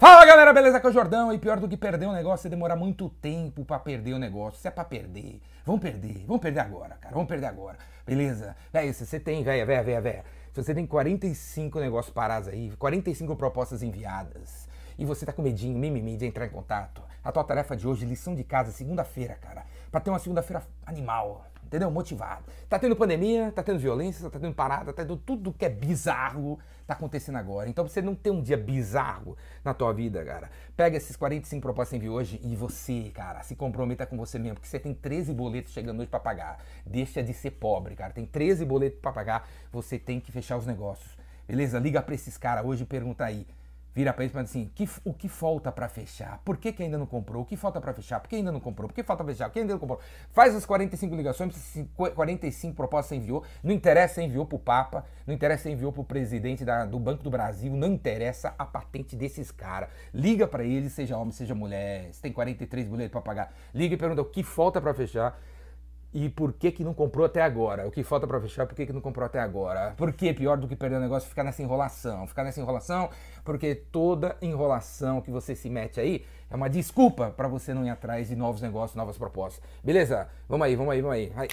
Fala galera, beleza? Aqui é o Jordão e pior do que perder um negócio é demorar muito tempo pra perder o negócio. Se é pra perder, vamos perder, vamos perder agora, cara, vamos perder agora, beleza? Véi, se você tem, véia, véia, véia, véia, se você tem 45 negócios parados aí, 45 propostas enviadas e você tá com medinho, mimimi de entrar em contato, a tua tarefa de hoje, lição de casa, segunda-feira, cara, pra ter uma segunda-feira animal, entendeu? Motivado. Tá tendo pandemia, tá tendo violência, tá tendo parada, tá tendo tudo que é bizarro tá acontecendo agora. Então você não tem um dia bizarro na tua vida, cara. Pega esses 45 propostas que enviou hoje e você, cara, se comprometa com você mesmo, porque você tem 13 boletos chegando hoje para pagar. Deixa de ser pobre, cara. Tem 13 boletos para pagar, você tem que fechar os negócios. Beleza? Liga para esses caras hoje e pergunta aí vira para eles e fala assim: que, o que falta para fechar? Por que, que ainda não comprou? O que falta para fechar? Por que ainda não comprou? Por que falta fechar? Por que ainda não comprou? Faz as 45 ligações, 45 propostas você enviou. Não interessa enviou para o Papa, não interessa enviou para o presidente da, do Banco do Brasil, não interessa a patente desses caras. Liga para eles, seja homem, seja mulher, tem 43 boletos para pagar. Liga e pergunta o que falta para fechar e por que que não comprou até agora? O que falta para fechar, por que que não comprou até agora? Por que pior do que perder o negócio ficar nessa enrolação? Ficar nessa enrolação porque toda enrolação que você se mete aí é uma desculpa para você não ir atrás de novos negócios, novas propostas. Beleza? Vamos aí, vamos aí, vamos aí. Vai,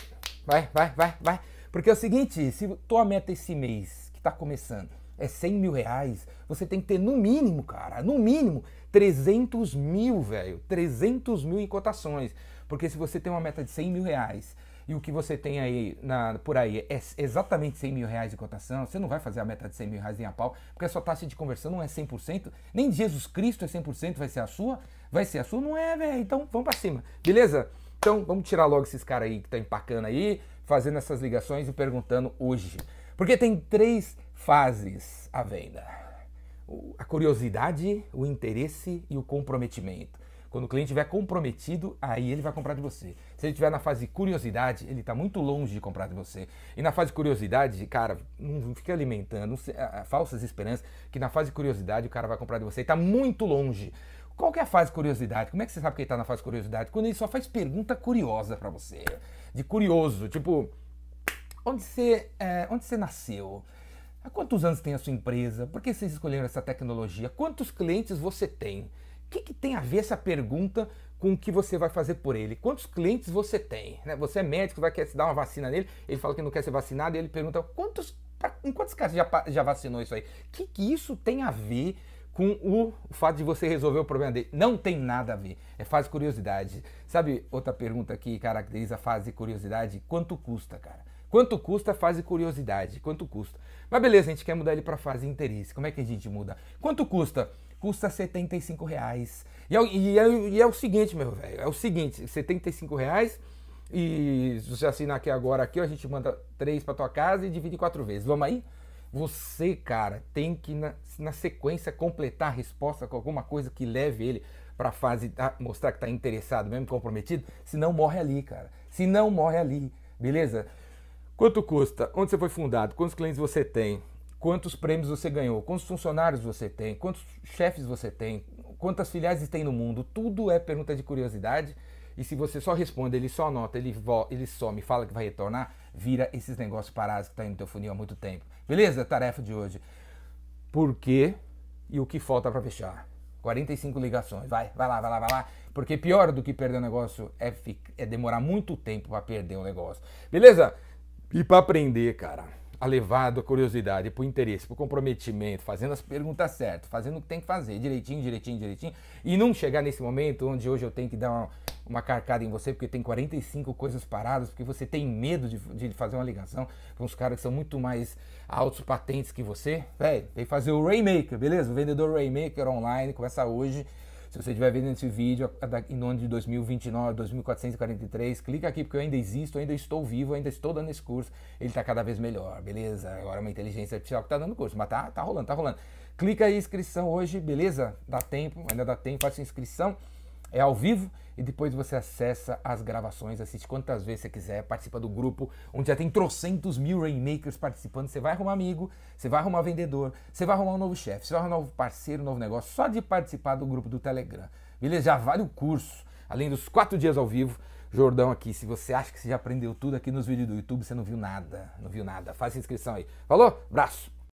vai, vai, vai. vai. Porque é o seguinte, se tua meta esse mês que está começando é 100 mil reais, você tem que ter no mínimo, cara, no mínimo 300 mil, velho. 300 mil em cotações. Porque se você tem uma meta de 100 mil reais e o que você tem aí na, por aí é exatamente 100 mil reais de cotação, você não vai fazer a meta de 100 mil reais em a pau, porque a sua taxa de conversão não é 100%, nem Jesus Cristo é 100%, vai ser a sua? Vai ser a sua? Não é, velho. Então vamos para cima, beleza? Então vamos tirar logo esses caras aí que tá empacando aí, fazendo essas ligações e perguntando hoje. Porque tem três fases à venda: a curiosidade, o interesse e o comprometimento. Quando o cliente estiver comprometido, aí ele vai comprar de você. Se ele estiver na fase de curiosidade, ele está muito longe de comprar de você. E na fase de curiosidade, cara, não fica alimentando falsas esperanças que na fase de curiosidade o cara vai comprar de você. Está muito longe. Qual que é a fase de curiosidade? Como é que você sabe que ele está na fase de curiosidade? Quando ele só faz pergunta curiosa para você. De curioso, tipo, onde você, é, onde você nasceu? Há quantos anos tem a sua empresa? Por que vocês escolheram essa tecnologia? Quantos clientes você tem? O que, que, tem a ver essa pergunta com o que você vai fazer por ele? Quantos clientes você tem? Né? Você é médico, vai querer se dar uma vacina nele, ele fala que não quer ser vacinado e ele pergunta quantos, em quantos casos já, já vacinou isso aí? O que, que isso tem a ver com o, o, fato de você resolver o problema dele. Não tem nada a ver. É fase curiosidade. Sabe outra pergunta que caracteriza a fase curiosidade? Quanto custa, cara? Quanto custa a fase curiosidade? Quanto custa? Mas beleza, a gente quer mudar ele para fase interesse. Como é que a gente muda? Quanto custa? custa 75 reais. E é, e é, e é o seguinte, meu velho, é o seguinte, 75 reais e se você assinar aqui agora, aqui, a gente manda três para tua casa e divide quatro vezes. Vamos aí? Você, cara, tem que na, na sequência completar a resposta com alguma coisa que leve ele para fase mostrar que está interessado, mesmo comprometido, senão morre ali, cara. Se não morre ali, beleza? Quanto custa? Onde você foi fundado? Quantos clientes você tem? quantos prêmios você ganhou, quantos funcionários você tem, quantos chefes você tem, quantas filiais tem no mundo. Tudo é pergunta de curiosidade. E se você só responde, ele só anota, ele, ele some, fala que vai retornar, vira esses negócios parados que estão tá no teu funil há muito tempo. Beleza? Tarefa de hoje. Por quê e o que falta para fechar? 45 ligações. Vai, vai lá, vai lá, vai lá. Porque pior do que perder o negócio é, é demorar muito tempo para perder o negócio. Beleza? E para aprender, cara a levado a curiosidade, por interesse, por comprometimento, fazendo as perguntas certas, fazendo o que tem que fazer, direitinho, direitinho, direitinho, e não chegar nesse momento onde hoje eu tenho que dar uma, uma carcada em você, porque tem 45 coisas paradas, porque você tem medo de, de fazer uma ligação com uns caras que são muito mais altos patentes que você, velho, vem fazer o Raymaker, beleza? O vendedor Raymaker online, começa hoje. Se você estiver vendo esse vídeo em ano de 2029, 2443, clica aqui porque eu ainda existo, ainda estou vivo, ainda estou dando esse curso. Ele está cada vez melhor, beleza? Agora é uma inteligência artificial que está dando curso, mas tá, tá rolando, tá rolando. Clica aí, inscrição hoje, beleza? Dá tempo, ainda dá tempo, faça inscrição é ao vivo e depois você acessa as gravações, assiste quantas vezes você quiser, participa do grupo, onde já tem trocentos mil Rainmakers participando. Você vai arrumar amigo, você vai arrumar vendedor, você vai arrumar um novo chefe, você vai arrumar um novo parceiro, um novo negócio, só de participar do grupo do Telegram. Beleza? Já vale o curso, além dos quatro dias ao vivo. Jordão aqui, se você acha que você já aprendeu tudo aqui nos vídeos do YouTube, você não viu nada, não viu nada. Faça inscrição aí. Falou? Braço!